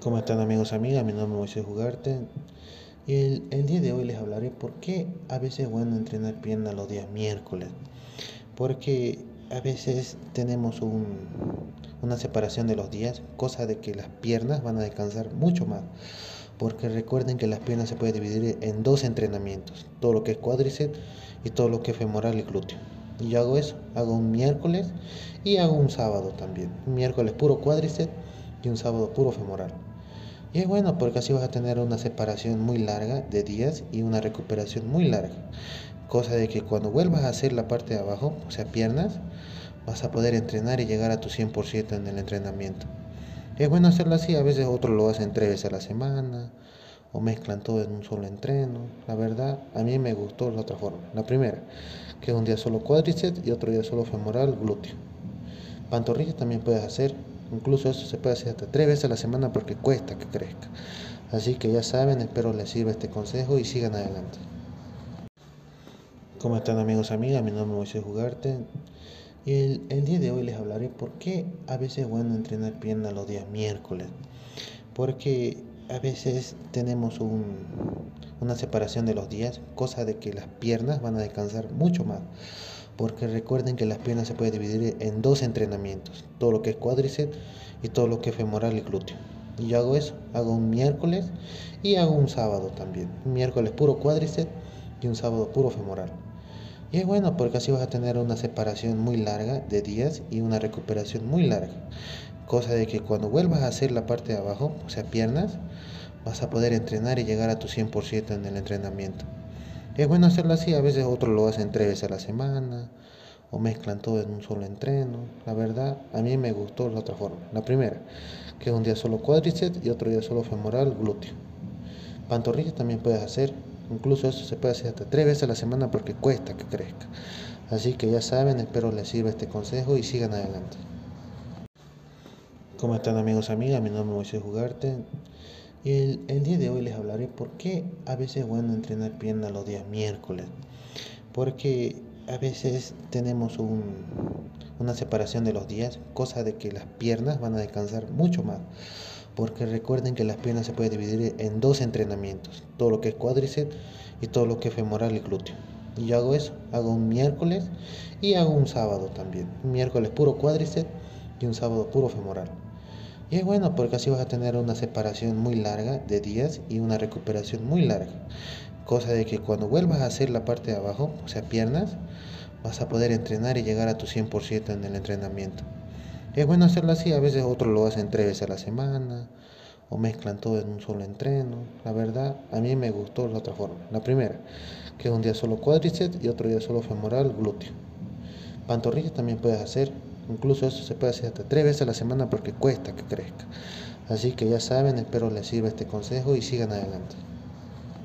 ¿Cómo están amigos, amigas? Mi nombre es Jugarte. Y el, el, día de hoy les hablaré por qué a veces es bueno entrenar piernas los días miércoles. Porque a veces tenemos un, una separación de los días, cosa de que las piernas van a descansar mucho más. Porque recuerden que las piernas se pueden dividir en dos entrenamientos, todo lo que es cuádriceps y todo lo que es femoral y glúteo. Y yo hago eso, hago un miércoles y hago un sábado también. Un miércoles puro cuádriceps y un sábado puro femoral. Y es bueno porque así vas a tener una separación muy larga de días y una recuperación muy larga. Cosa de que cuando vuelvas a hacer la parte de abajo, o sea, piernas, vas a poder entrenar y llegar a tu 100% en el entrenamiento. Es bueno hacerlo así, a veces otros lo hacen tres veces a la semana o mezclan todo en un solo entreno. La verdad, a mí me gustó la otra forma. La primera, que es un día solo cuádriceps y otro día solo femoral, glúteo. Pantorrillas también puedes hacer Incluso eso se puede hacer hasta tres veces a la semana porque cuesta que crezca. Así que ya saben, espero les sirva este consejo y sigan adelante. ¿Cómo están amigos, amigas? Mi nombre es Moisés Jugarte. Y el, el, día de hoy les hablaré por qué a veces es bueno entrenar piernas los días miércoles. Porque a veces tenemos un, una separación de los días, cosa de que las piernas van a descansar mucho más porque recuerden que las piernas se pueden dividir en dos entrenamientos, todo lo que es cuádriceps y todo lo que es femoral y glúteo. Y yo hago eso, hago un miércoles y hago un sábado también. Un miércoles puro cuádriceps y un sábado puro femoral. Y es bueno porque así vas a tener una separación muy larga de días y una recuperación muy larga. Cosa de que cuando vuelvas a hacer la parte de abajo, o sea, piernas, vas a poder entrenar y llegar a tu 100% en el entrenamiento. Es bueno hacerlo así, a veces otros lo hacen tres veces a la semana o mezclan todo en un solo entreno. La verdad, a mí me gustó la otra forma. La primera, que es un día solo cuádriceps y otro día solo femoral, glúteo. Pantorrillas también puedes hacer, incluso eso se puede hacer hasta tres veces a la semana porque cuesta que crezca. Así que ya saben, espero les sirva este consejo y sigan adelante. ¿Cómo están amigos, amigas? Mi nombre es Moisés Jugarte. Y el, el, día de hoy les hablaré por qué a veces es bueno entrenar piernas los días miércoles. Porque a veces tenemos un, una separación de los días, cosa de que las piernas van a descansar mucho más. Porque recuerden que las piernas se pueden dividir en dos entrenamientos, todo lo que es cuádriceps y todo lo que es femoral y glúteo. Y yo hago eso, hago un miércoles y hago un sábado también. Un miércoles puro cuádriceps y un sábado puro femoral. Y es bueno porque así vas a tener una separación muy larga de días y una recuperación muy larga. Cosa de que cuando vuelvas a hacer la parte de abajo, o sea, piernas, vas a poder entrenar y llegar a tu 100% en el entrenamiento. Es bueno hacerlo así, a veces otros lo hacen tres veces a la semana o mezclan todo en un solo entreno. La verdad, a mí me gustó la otra forma. La primera, que es un día solo cuádriceps y otro día solo femoral, glúteo. Pantorrillas también puedes hacer Incluso eso se puede hacer hasta tres veces a la semana porque cuesta que crezca. Así que ya saben, espero les sirva este consejo y sigan adelante.